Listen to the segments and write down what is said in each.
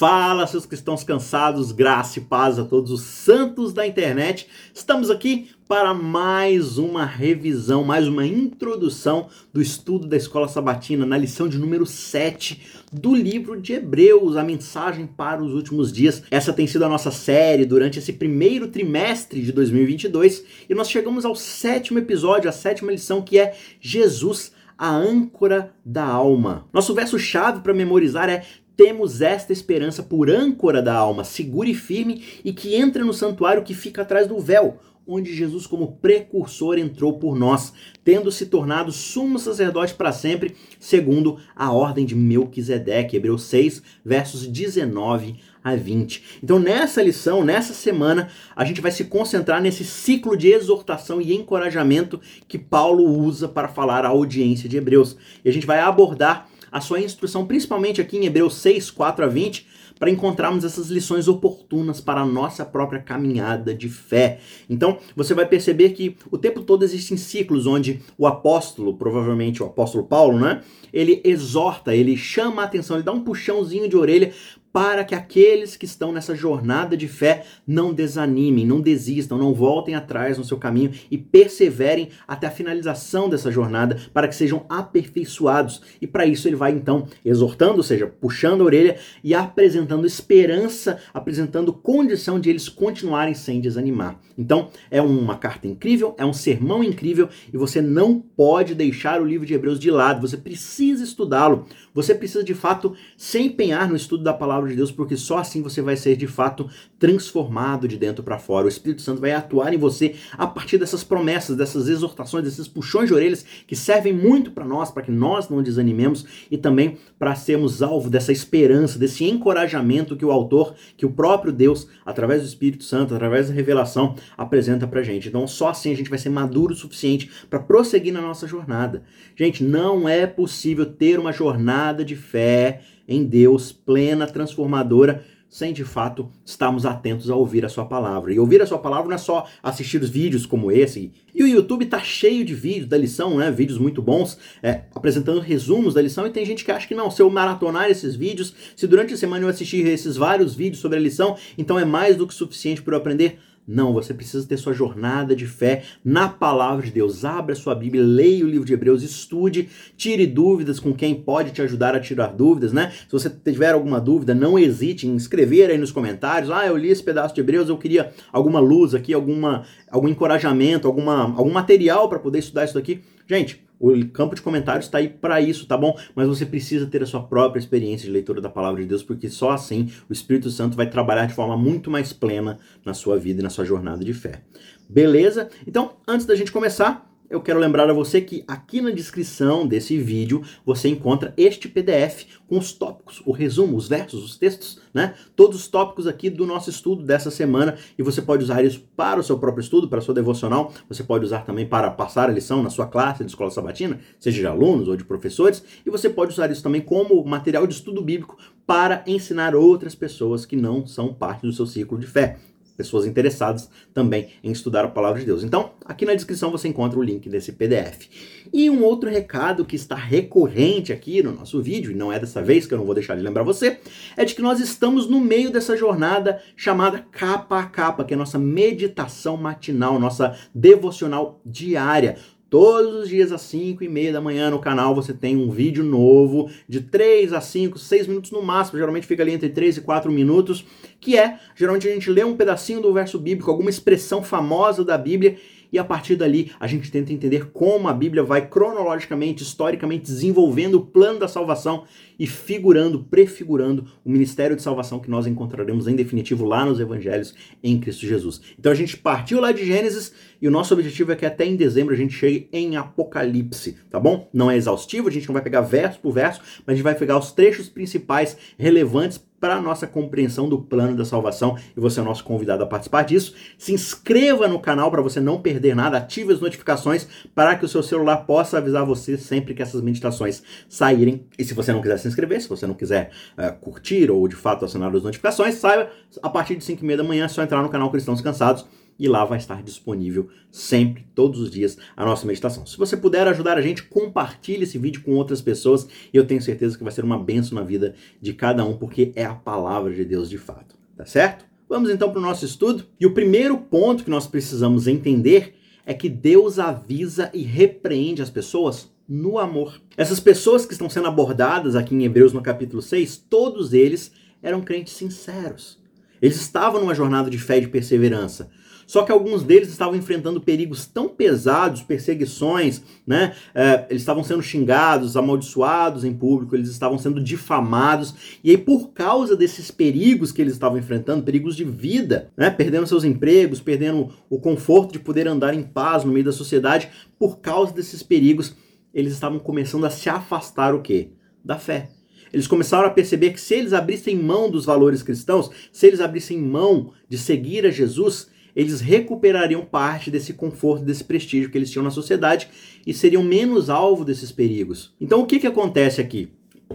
Fala, seus cristãos cansados, graça e paz a todos os santos da internet. Estamos aqui para mais uma revisão, mais uma introdução do estudo da escola sabatina na lição de número 7 do livro de Hebreus, a mensagem para os últimos dias. Essa tem sido a nossa série durante esse primeiro trimestre de 2022 e nós chegamos ao sétimo episódio, a sétima lição que é Jesus a âncora da alma. Nosso verso chave para memorizar é temos esta esperança por âncora da alma, segura e firme, e que entra no santuário que fica atrás do véu, onde Jesus, como precursor, entrou por nós, tendo se tornado sumo sacerdote para sempre, segundo a ordem de Melquisedeque, Hebreus 6, versos 19 a 20. Então, nessa lição, nessa semana, a gente vai se concentrar nesse ciclo de exortação e encorajamento que Paulo usa para falar à audiência de Hebreus. E a gente vai abordar a sua instrução, principalmente aqui em Hebreus 6, 4 a 20, para encontrarmos essas lições oportunas para a nossa própria caminhada de fé. Então, você vai perceber que o tempo todo existem ciclos onde o apóstolo, provavelmente o apóstolo Paulo, né? Ele exorta, ele chama a atenção, ele dá um puxãozinho de orelha para que aqueles que estão nessa jornada de fé não desanimem, não desistam, não voltem atrás no seu caminho e perseverem até a finalização dessa jornada, para que sejam aperfeiçoados. E para isso ele vai então exortando, ou seja, puxando a orelha e apresentando esperança, apresentando condição de eles continuarem sem desanimar. Então, é uma carta incrível, é um sermão incrível e você não pode deixar o livro de Hebreus de lado, você precisa estudá-lo. Você precisa de fato se empenhar no estudo da palavra de Deus, porque só assim você vai ser de fato transformado de dentro para fora. O Espírito Santo vai atuar em você a partir dessas promessas, dessas exortações, desses puxões de orelhas que servem muito para nós, para que nós não desanimemos e também para sermos alvo dessa esperança, desse encorajamento que o autor, que o próprio Deus, através do Espírito Santo, através da revelação, apresenta para gente. Então, só assim a gente vai ser maduro o suficiente para prosseguir na nossa jornada. Gente, não é possível ter uma jornada de fé em Deus plena, transformadora, sem de fato estarmos atentos a ouvir a sua palavra. E ouvir a sua palavra não é só assistir os vídeos como esse. E o YouTube tá cheio de vídeos da lição, né? Vídeos muito bons, é, apresentando resumos da lição. E tem gente que acha que não, se eu maratonar esses vídeos, se durante a semana eu assistir esses vários vídeos sobre a lição, então é mais do que suficiente para eu aprender. Não, você precisa ter sua jornada de fé na palavra de Deus. Abra sua Bíblia, leia o livro de Hebreus, estude, tire dúvidas com quem pode te ajudar a tirar dúvidas, né? Se você tiver alguma dúvida, não hesite em escrever aí nos comentários. Ah, eu li esse pedaço de Hebreus, eu queria alguma luz aqui, alguma, algum encorajamento, alguma, algum material para poder estudar isso daqui. Gente, o campo de comentários está aí para isso, tá bom? Mas você precisa ter a sua própria experiência de leitura da palavra de Deus, porque só assim o Espírito Santo vai trabalhar de forma muito mais plena na sua vida e na sua jornada de fé. Beleza? Então, antes da gente começar, eu quero lembrar a você que aqui na descrição desse vídeo você encontra este PDF com os tópicos, o resumo, os versos, os textos, né? Todos os tópicos aqui do nosso estudo dessa semana. E você pode usar isso para o seu próprio estudo, para a sua devocional, você pode usar também para passar a lição na sua classe de escola sabatina, seja de alunos ou de professores, e você pode usar isso também como material de estudo bíblico para ensinar outras pessoas que não são parte do seu ciclo de fé pessoas interessadas também em estudar a palavra de Deus. Então, aqui na descrição você encontra o link desse PDF. E um outro recado que está recorrente aqui no nosso vídeo, e não é dessa vez que eu não vou deixar de lembrar você, é de que nós estamos no meio dessa jornada chamada capa a capa, que é a nossa meditação matinal, nossa devocional diária. Todos os dias às 5 e meia da manhã no canal você tem um vídeo novo de 3 a 5, 6 minutos no máximo, geralmente fica ali entre 3 e 4 minutos, que é, geralmente a gente lê um pedacinho do verso bíblico, alguma expressão famosa da Bíblia e a partir dali a gente tenta entender como a Bíblia vai cronologicamente, historicamente desenvolvendo o plano da salvação e figurando, prefigurando o ministério de salvação que nós encontraremos em definitivo lá nos evangelhos em Cristo Jesus. Então a gente partiu lá de Gênesis e o nosso objetivo é que até em dezembro a gente chegue em Apocalipse, tá bom? Não é exaustivo, a gente não vai pegar verso por verso, mas a gente vai pegar os trechos principais relevantes para a nossa compreensão do plano da salvação e você é nosso convidado a participar disso. Se inscreva no canal para você não perder nada, ative as notificações para que o seu celular possa avisar você sempre que essas meditações saírem. E se você não quiser se inscrever, se você não quiser uh, curtir ou de fato assinar as notificações, saiba, a partir de 5 e meia da manhã é só entrar no canal Cristãos Cansados e lá vai estar disponível sempre, todos os dias, a nossa meditação. Se você puder ajudar a gente, compartilhe esse vídeo com outras pessoas e eu tenho certeza que vai ser uma benção na vida de cada um, porque é a palavra de Deus de fato. Tá certo? Vamos então para o nosso estudo. E o primeiro ponto que nós precisamos entender é que Deus avisa e repreende as pessoas no amor. Essas pessoas que estão sendo abordadas aqui em Hebreus no capítulo 6, todos eles eram crentes sinceros. Eles estavam numa jornada de fé e de perseverança. Só que alguns deles estavam enfrentando perigos tão pesados, perseguições, né? É, eles estavam sendo xingados, amaldiçoados em público, eles estavam sendo difamados. E aí, por causa desses perigos que eles estavam enfrentando, perigos de vida, né? Perdendo seus empregos, perdendo o conforto de poder andar em paz no meio da sociedade, por causa desses perigos, eles estavam começando a se afastar o quê? Da fé. Eles começaram a perceber que se eles abrissem mão dos valores cristãos, se eles abrissem mão de seguir a Jesus, eles recuperariam parte desse conforto, desse prestígio que eles tinham na sociedade e seriam menos alvo desses perigos. Então o que, que acontece aqui?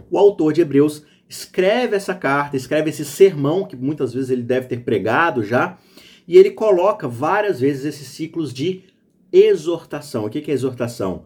O autor de Hebreus escreve essa carta, escreve esse sermão, que muitas vezes ele deve ter pregado já, e ele coloca várias vezes esses ciclos de exortação. O que, que é exortação?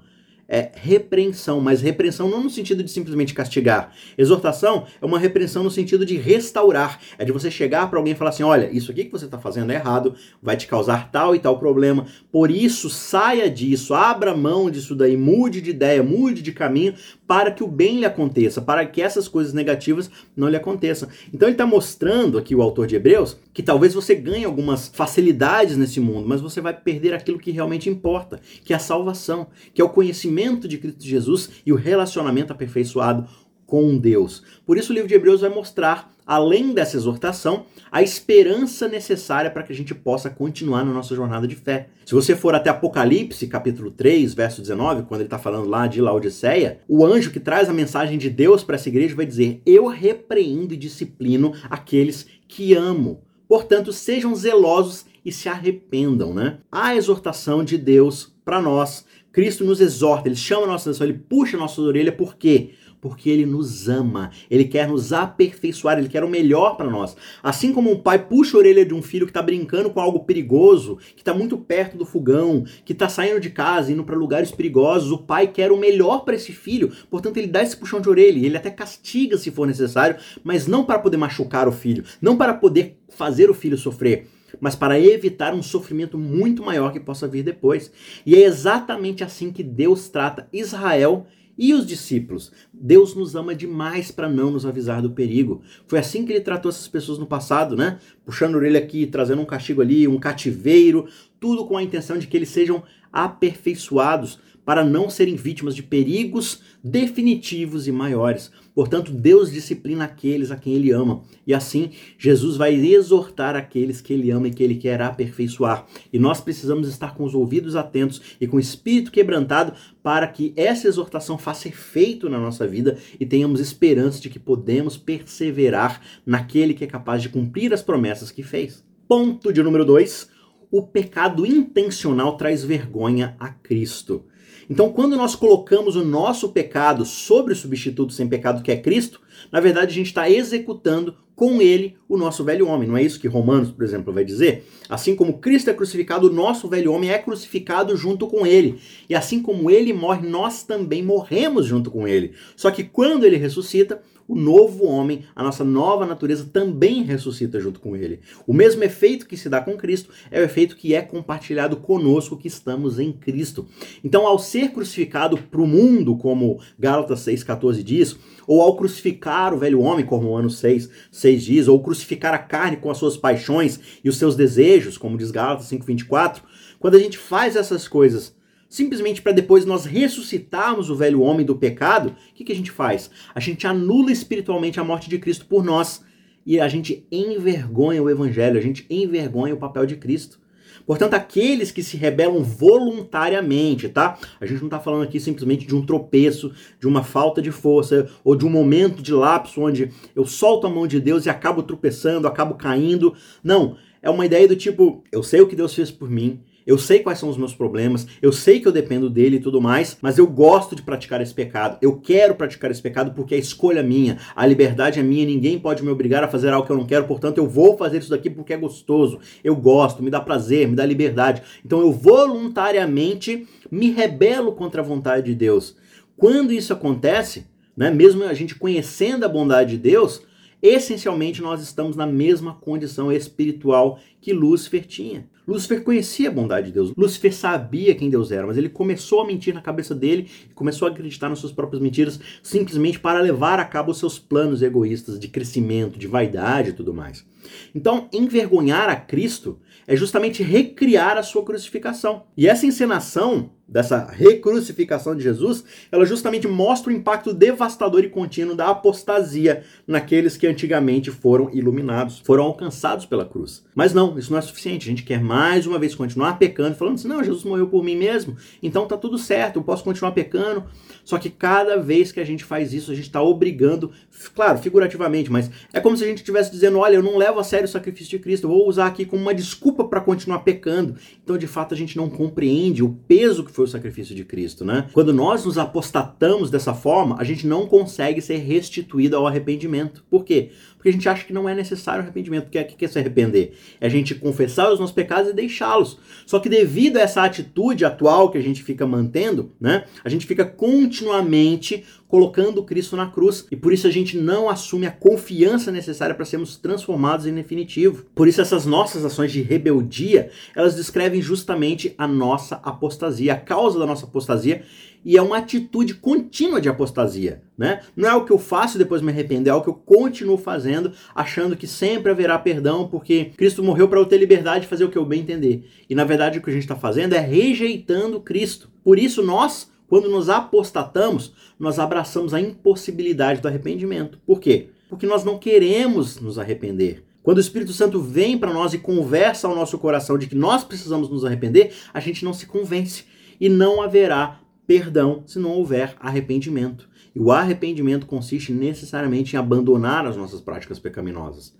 É repreensão, mas repreensão não no sentido de simplesmente castigar. Exortação é uma repreensão no sentido de restaurar. É de você chegar para alguém e falar assim: olha, isso aqui que você está fazendo é errado, vai te causar tal e tal problema. Por isso, saia disso, abra mão disso daí, mude de ideia, mude de caminho para que o bem lhe aconteça, para que essas coisas negativas não lhe aconteçam. Então ele está mostrando aqui o autor de Hebreus que talvez você ganhe algumas facilidades nesse mundo, mas você vai perder aquilo que realmente importa, que é a salvação, que é o conhecimento de Cristo Jesus e o relacionamento aperfeiçoado com Deus. Por isso o livro de Hebreus vai mostrar, além dessa exortação, a esperança necessária para que a gente possa continuar na nossa jornada de fé. Se você for até Apocalipse, capítulo 3, verso 19, quando ele está falando lá de Laodiceia, o anjo que traz a mensagem de Deus para essa igreja vai dizer: Eu repreendo e disciplino aqueles que amo. Portanto, sejam zelosos e se arrependam, né? A exortação de Deus para nós. Cristo nos exorta, ele chama a nossa atenção, ele puxa a nossa orelha, por quê? porque ele nos ama, ele quer nos aperfeiçoar, ele quer o melhor para nós. Assim como um pai puxa a orelha de um filho que está brincando com algo perigoso, que está muito perto do fogão, que está saindo de casa, indo para lugares perigosos, o pai quer o melhor para esse filho, portanto ele dá esse puxão de orelha, ele até castiga se for necessário, mas não para poder machucar o filho, não para poder fazer o filho sofrer mas para evitar um sofrimento muito maior que possa vir depois. E é exatamente assim que Deus trata Israel e os discípulos? Deus nos ama demais para não nos avisar do perigo. Foi assim que ele tratou essas pessoas no passado, né? Puxando a orelha aqui, trazendo um castigo ali, um cativeiro, tudo com a intenção de que eles sejam aperfeiçoados para não serem vítimas de perigos definitivos e maiores. Portanto, Deus disciplina aqueles a quem Ele ama. E assim, Jesus vai exortar aqueles que Ele ama e que Ele quer aperfeiçoar. E nós precisamos estar com os ouvidos atentos e com o espírito quebrantado para que essa exortação faça efeito na nossa vida e tenhamos esperança de que podemos perseverar naquele que é capaz de cumprir as promessas que fez. Ponto de número 2. O pecado intencional traz vergonha a Cristo. Então, quando nós colocamos o nosso pecado sobre o substituto sem pecado que é Cristo, na verdade a gente está executando com ele o nosso velho homem. Não é isso que Romanos, por exemplo, vai dizer? Assim como Cristo é crucificado, o nosso velho homem é crucificado junto com ele. E assim como ele morre, nós também morremos junto com ele. Só que quando ele ressuscita, o novo homem, a nossa nova natureza também ressuscita junto com ele. O mesmo efeito que se dá com Cristo é o efeito que é compartilhado conosco que estamos em Cristo. Então, ao ser crucificado para o mundo, como Gálatas 6,14 diz, ou ao crucificar o velho homem, como Romanos 6, 6 diz, ou crucificar a carne com as suas paixões e os seus desejos, como diz Gálatas 5,24, quando a gente faz essas coisas simplesmente para depois nós ressuscitarmos o velho homem do pecado, o que, que a gente faz? A gente anula espiritualmente a morte de Cristo por nós e a gente envergonha o evangelho, a gente envergonha o papel de Cristo. Portanto, aqueles que se rebelam voluntariamente, tá? A gente não está falando aqui simplesmente de um tropeço, de uma falta de força, ou de um momento de lapso onde eu solto a mão de Deus e acabo tropeçando, acabo caindo. Não. É uma ideia do tipo: eu sei o que Deus fez por mim, eu sei quais são os meus problemas, eu sei que eu dependo dele e tudo mais, mas eu gosto de praticar esse pecado. Eu quero praticar esse pecado porque é escolha minha, a liberdade é minha, ninguém pode me obrigar a fazer algo que eu não quero, portanto eu vou fazer isso daqui porque é gostoso, eu gosto, me dá prazer, me dá liberdade. Então eu voluntariamente me rebelo contra a vontade de Deus. Quando isso acontece, né, mesmo a gente conhecendo a bondade de Deus, essencialmente nós estamos na mesma condição espiritual que Lúcifer tinha. Lúcifer conhecia a bondade de Deus. Lúcifer sabia quem Deus era, mas ele começou a mentir na cabeça dele e começou a acreditar nas suas próprias mentiras simplesmente para levar a cabo os seus planos egoístas de crescimento, de vaidade e tudo mais. Então, envergonhar a Cristo é justamente recriar a sua crucificação. E essa encenação dessa recrucificação de Jesus, ela justamente mostra o impacto devastador e contínuo da apostasia naqueles que antigamente foram iluminados, foram alcançados pela cruz. Mas não, isso não é suficiente. A gente quer mais uma vez continuar pecando, falando assim: não, Jesus morreu por mim mesmo, então tá tudo certo, eu posso continuar pecando. Só que cada vez que a gente faz isso, a gente está obrigando, claro, figurativamente, mas é como se a gente estivesse dizendo: olha, eu não levo a sério o sacrifício de Cristo, vou usar aqui como uma desculpa para continuar pecando. Então, de fato, a gente não compreende o peso que foi o sacrifício de Cristo, né? Quando nós nos apostatamos dessa forma, a gente não consegue ser restituído ao arrependimento. Por quê? Porque a gente acha que não é necessário arrependimento. O que é, que é se arrepender? É a gente confessar os nossos pecados e deixá-los. Só que devido a essa atitude atual que a gente fica mantendo, né? A gente fica continuamente colocando Cristo na cruz. E por isso a gente não assume a confiança necessária para sermos transformados em definitivo. Por isso essas nossas ações de rebeldia, elas descrevem justamente a nossa apostasia, a causa da nossa apostasia e é uma atitude contínua de apostasia, né? Não é o que eu faço e depois me arrependo, é o que eu continuo fazendo, achando que sempre haverá perdão, porque Cristo morreu para eu ter liberdade de fazer o que eu bem entender. E na verdade o que a gente está fazendo é rejeitando Cristo. Por isso nós quando nos apostatamos, nós abraçamos a impossibilidade do arrependimento. Por quê? Porque nós não queremos nos arrepender. Quando o Espírito Santo vem para nós e conversa ao nosso coração de que nós precisamos nos arrepender, a gente não se convence. E não haverá perdão se não houver arrependimento. E o arrependimento consiste necessariamente em abandonar as nossas práticas pecaminosas.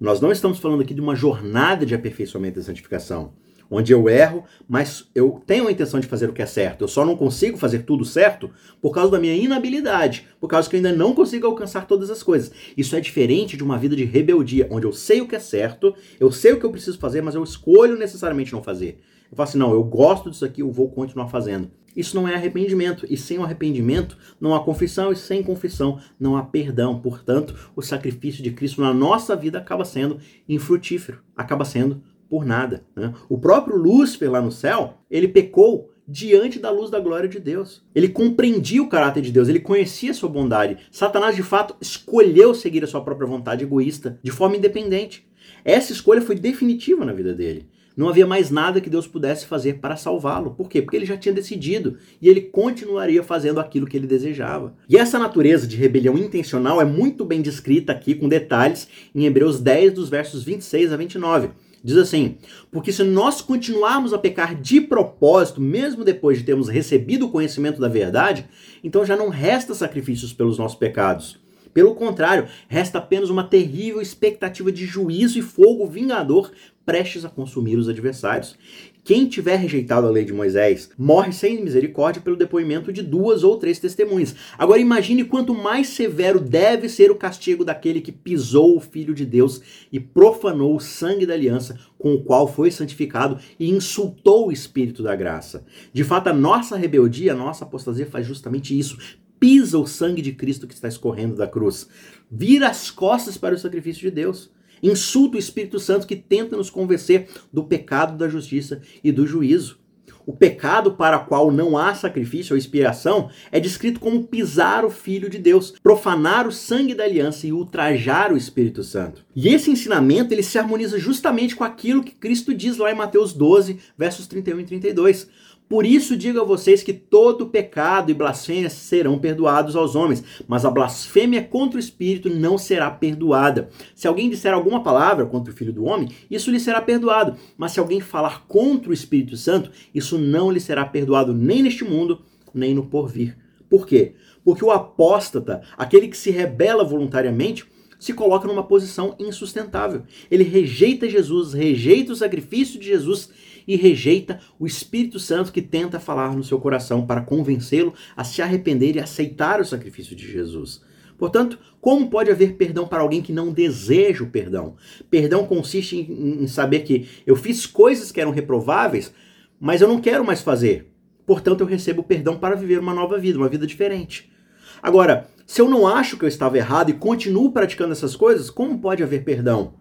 Nós não estamos falando aqui de uma jornada de aperfeiçoamento e santificação onde eu erro, mas eu tenho a intenção de fazer o que é certo. Eu só não consigo fazer tudo certo por causa da minha inabilidade, por causa que eu ainda não consigo alcançar todas as coisas. Isso é diferente de uma vida de rebeldia, onde eu sei o que é certo, eu sei o que eu preciso fazer, mas eu escolho necessariamente não fazer. Eu falo assim, não, eu gosto disso aqui, eu vou continuar fazendo. Isso não é arrependimento, e sem o arrependimento não há confissão, e sem confissão não há perdão. Portanto, o sacrifício de Cristo na nossa vida acaba sendo infrutífero, acaba sendo por nada. Né? O próprio Lúcifer lá no céu, ele pecou diante da luz da glória de Deus. Ele compreendia o caráter de Deus, ele conhecia sua bondade. Satanás, de fato, escolheu seguir a sua própria vontade egoísta, de forma independente. Essa escolha foi definitiva na vida dele. Não havia mais nada que Deus pudesse fazer para salvá-lo. Por quê? Porque ele já tinha decidido e ele continuaria fazendo aquilo que ele desejava. E essa natureza de rebelião intencional é muito bem descrita aqui com detalhes em Hebreus 10, dos versos 26 a 29. Diz assim: Porque se nós continuarmos a pecar de propósito, mesmo depois de termos recebido o conhecimento da verdade, então já não resta sacrifícios pelos nossos pecados. Pelo contrário, resta apenas uma terrível expectativa de juízo e fogo vingador prestes a consumir os adversários. Quem tiver rejeitado a lei de Moisés morre sem misericórdia pelo depoimento de duas ou três testemunhas. Agora imagine quanto mais severo deve ser o castigo daquele que pisou o Filho de Deus e profanou o sangue da aliança com o qual foi santificado e insultou o Espírito da graça. De fato, a nossa rebeldia, a nossa apostasia faz justamente isso. Pisa o sangue de Cristo que está escorrendo da cruz. Vira as costas para o sacrifício de Deus. Insulta o Espírito Santo que tenta nos convencer do pecado, da justiça e do juízo. O pecado para o qual não há sacrifício ou expiação é descrito como pisar o Filho de Deus, profanar o sangue da aliança e ultrajar o Espírito Santo. E esse ensinamento ele se harmoniza justamente com aquilo que Cristo diz lá em Mateus 12, versos 31 e 32. Por isso digo a vocês que todo pecado e blasfêmia serão perdoados aos homens, mas a blasfêmia contra o Espírito não será perdoada. Se alguém disser alguma palavra contra o Filho do Homem, isso lhe será perdoado. Mas se alguém falar contra o Espírito Santo, isso não lhe será perdoado nem neste mundo, nem no porvir. Por quê? Porque o apóstata, aquele que se rebela voluntariamente, se coloca numa posição insustentável. Ele rejeita Jesus, rejeita o sacrifício de Jesus e rejeita o Espírito Santo que tenta falar no seu coração para convencê-lo a se arrepender e aceitar o sacrifício de Jesus. Portanto, como pode haver perdão para alguém que não deseja o perdão? Perdão consiste em, em saber que eu fiz coisas que eram reprováveis, mas eu não quero mais fazer. Portanto, eu recebo perdão para viver uma nova vida, uma vida diferente. Agora, se eu não acho que eu estava errado e continuo praticando essas coisas, como pode haver perdão?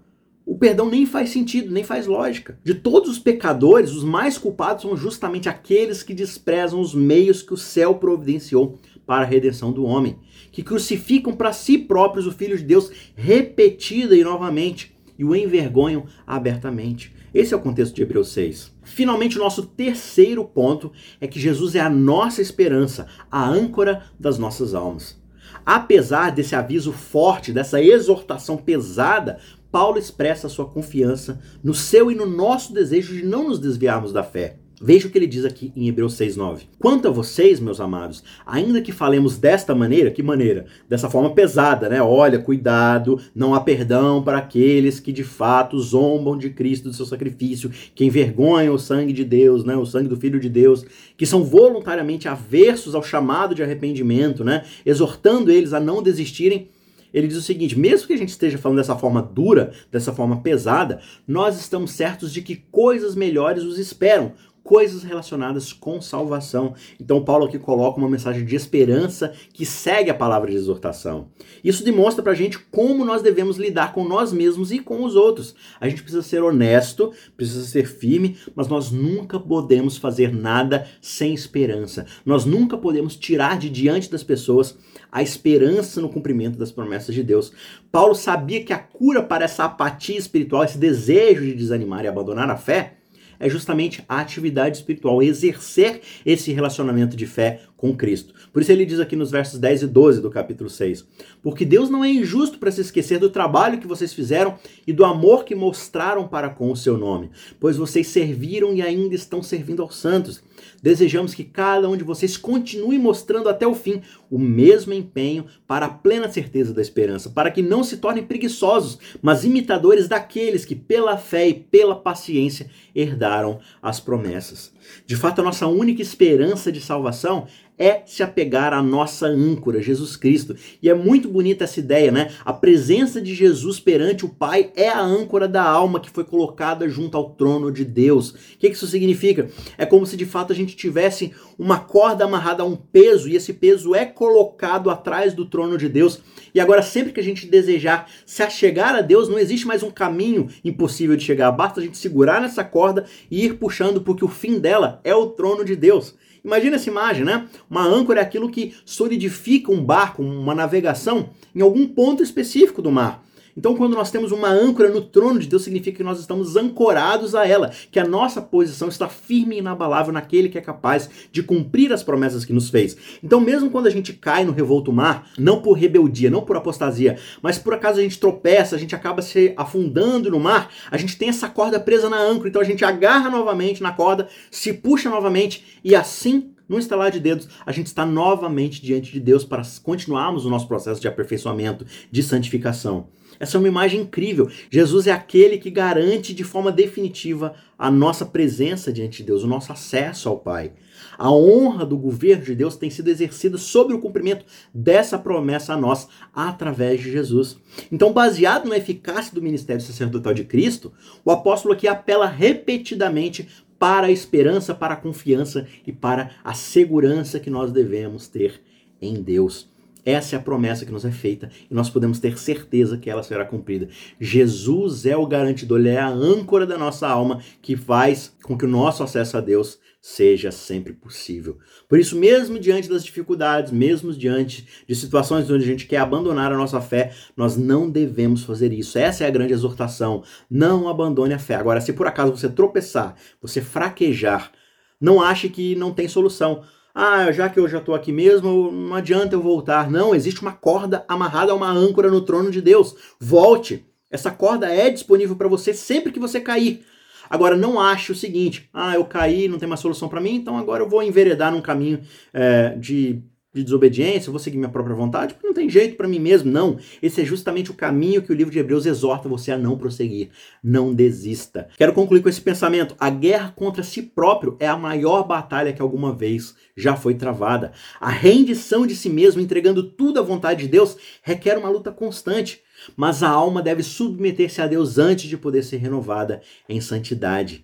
O perdão nem faz sentido, nem faz lógica. De todos os pecadores, os mais culpados são justamente aqueles que desprezam os meios que o céu providenciou para a redenção do homem, que crucificam para si próprios o Filho de Deus repetida e novamente e o envergonham abertamente. Esse é o contexto de Hebreus 6. Finalmente, o nosso terceiro ponto é que Jesus é a nossa esperança, a âncora das nossas almas. Apesar desse aviso forte, dessa exortação pesada, Paulo expressa sua confiança no seu e no nosso desejo de não nos desviarmos da fé. Veja o que ele diz aqui em Hebreus 6:9. Quanto a vocês, meus amados, ainda que falemos desta maneira, que maneira? Dessa forma pesada, né? Olha, cuidado, não há perdão para aqueles que de fato zombam de Cristo, do seu sacrifício, que envergonham o sangue de Deus, né? O sangue do Filho de Deus, que são voluntariamente aversos ao chamado de arrependimento, né? Exortando eles a não desistirem ele diz o seguinte: mesmo que a gente esteja falando dessa forma dura, dessa forma pesada, nós estamos certos de que coisas melhores os esperam, coisas relacionadas com salvação. Então, Paulo aqui coloca uma mensagem de esperança que segue a palavra de exortação. Isso demonstra pra gente como nós devemos lidar com nós mesmos e com os outros. A gente precisa ser honesto, precisa ser firme, mas nós nunca podemos fazer nada sem esperança. Nós nunca podemos tirar de diante das pessoas a esperança no cumprimento das promessas de Deus. Paulo sabia que a cura para essa apatia espiritual, esse desejo de desanimar e abandonar a fé, é justamente a atividade espiritual, exercer esse relacionamento de fé com Cristo. Por isso ele diz aqui nos versos 10 e 12 do capítulo 6: Porque Deus não é injusto para se esquecer do trabalho que vocês fizeram e do amor que mostraram para com o seu nome, pois vocês serviram e ainda estão servindo aos santos. Desejamos que cada um de vocês continue mostrando até o fim o mesmo empenho para a plena certeza da esperança, para que não se tornem preguiçosos, mas imitadores daqueles que, pela fé e pela paciência, herdaram as promessas. De fato, a nossa única esperança de salvação é se apegar à nossa âncora, Jesus Cristo. E é muito bonita essa ideia, né? A presença de Jesus perante o Pai é a âncora da alma que foi colocada junto ao trono de Deus. O que isso significa? É como se de fato a gente tivesse uma corda amarrada a um peso e esse peso é colocado atrás do trono de Deus. E agora, sempre que a gente desejar se achegar a Deus, não existe mais um caminho impossível de chegar. Basta a gente segurar nessa corda e ir puxando, porque o fim dela é o trono de Deus. Imagina essa imagem, né? Uma âncora é aquilo que solidifica um barco, uma navegação em algum ponto específico do mar. Então, quando nós temos uma âncora no trono de Deus, significa que nós estamos ancorados a ela, que a nossa posição está firme e inabalável naquele que é capaz de cumprir as promessas que nos fez. Então, mesmo quando a gente cai no revolto mar, não por rebeldia, não por apostasia, mas por acaso a gente tropeça, a gente acaba se afundando no mar, a gente tem essa corda presa na âncora, então a gente agarra novamente na corda, se puxa novamente e assim no instalar de dedos, a gente está novamente diante de Deus para continuarmos o nosso processo de aperfeiçoamento, de santificação. Essa é uma imagem incrível. Jesus é aquele que garante de forma definitiva a nossa presença diante de Deus, o nosso acesso ao Pai. A honra do governo de Deus tem sido exercida sobre o cumprimento dessa promessa a nós através de Jesus. Então, baseado na eficácia do ministério sacerdotal de Cristo, o apóstolo aqui apela repetidamente para a esperança, para a confiança e para a segurança que nós devemos ter em Deus. Essa é a promessa que nos é feita e nós podemos ter certeza que ela será cumprida. Jesus é o garantidor, ele é a âncora da nossa alma que faz com que o nosso acesso a Deus seja sempre possível. Por isso, mesmo diante das dificuldades, mesmo diante de situações onde a gente quer abandonar a nossa fé, nós não devemos fazer isso. Essa é a grande exortação. Não abandone a fé. Agora, se por acaso você tropeçar, você fraquejar, não ache que não tem solução ah, já que eu já estou aqui mesmo, não adianta eu voltar. Não, existe uma corda amarrada a uma âncora no trono de Deus. Volte. Essa corda é disponível para você sempre que você cair. Agora, não ache o seguinte: ah, eu caí, não tem mais solução para mim, então agora eu vou enveredar num caminho é, de de desobediência, vou seguir minha própria vontade, porque não tem jeito para mim mesmo. Não. Esse é justamente o caminho que o livro de Hebreus exorta você a não prosseguir. Não desista. Quero concluir com esse pensamento. A guerra contra si próprio é a maior batalha que alguma vez já foi travada. A rendição de si mesmo, entregando tudo à vontade de Deus, requer uma luta constante. Mas a alma deve submeter-se a Deus antes de poder ser renovada em santidade.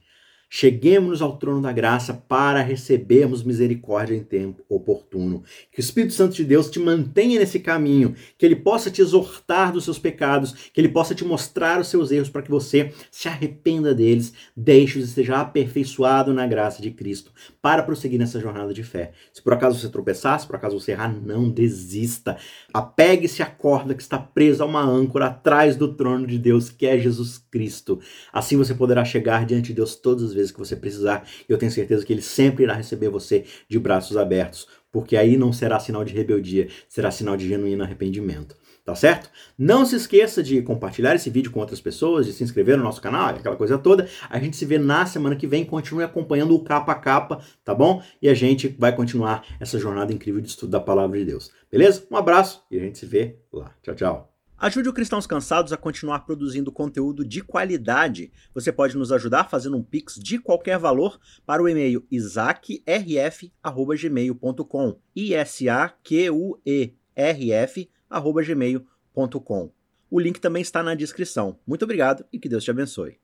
Cheguemos ao trono da graça para recebermos misericórdia em tempo oportuno. Que o Espírito Santo de Deus te mantenha nesse caminho, que ele possa te exortar dos seus pecados, que ele possa te mostrar os seus erros para que você se arrependa deles, deixe-os e seja aperfeiçoado na graça de Cristo para prosseguir nessa jornada de fé. Se por acaso você tropeçar, se por acaso você errar, não desista. Apegue-se à corda que está presa a uma âncora atrás do trono de Deus, que é Jesus Cristo. Assim você poderá chegar diante de Deus todas as vezes vezes que você precisar. Eu tenho certeza que ele sempre irá receber você de braços abertos, porque aí não será sinal de rebeldia, será sinal de genuíno arrependimento. Tá certo? Não se esqueça de compartilhar esse vídeo com outras pessoas, de se inscrever no nosso canal, aquela coisa toda. A gente se vê na semana que vem. Continue acompanhando o capa a capa, tá bom? E a gente vai continuar essa jornada incrível de estudo da palavra de Deus. Beleza? Um abraço e a gente se vê lá. Tchau, tchau. Ajude o Cristãos Cansados a continuar produzindo conteúdo de qualidade. Você pode nos ajudar fazendo um pix de qualquer valor para o e-mail isaacrf@gmail.com. I S A Q U E R F@gmail.com. O link também está na descrição. Muito obrigado e que Deus te abençoe.